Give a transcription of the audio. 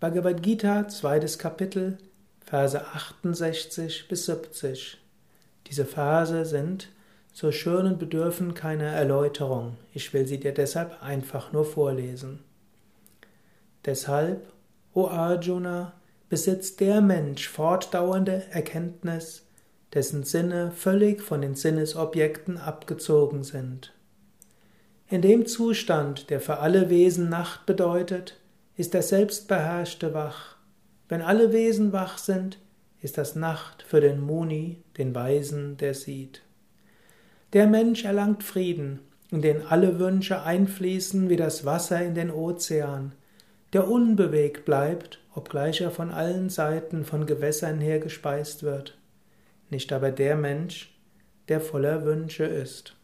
Bhagavad Gita, zweites Kapitel, Verse 68 bis 70. Diese Verse sind so schön und bedürfen keiner Erläuterung. Ich will sie dir deshalb einfach nur vorlesen. Deshalb, o Arjuna, besitzt der Mensch fortdauernde Erkenntnis, dessen Sinne völlig von den Sinnesobjekten abgezogen sind. In dem Zustand, der für alle Wesen Nacht bedeutet, ist der Selbstbeherrschte wach. Wenn alle Wesen wach sind, ist das Nacht für den Muni, den Weisen, der sieht. Der Mensch erlangt Frieden, in den alle Wünsche einfließen wie das Wasser in den Ozean, der unbewegt bleibt, obgleich er von allen Seiten von Gewässern her gespeist wird. Nicht aber der Mensch, der voller Wünsche ist.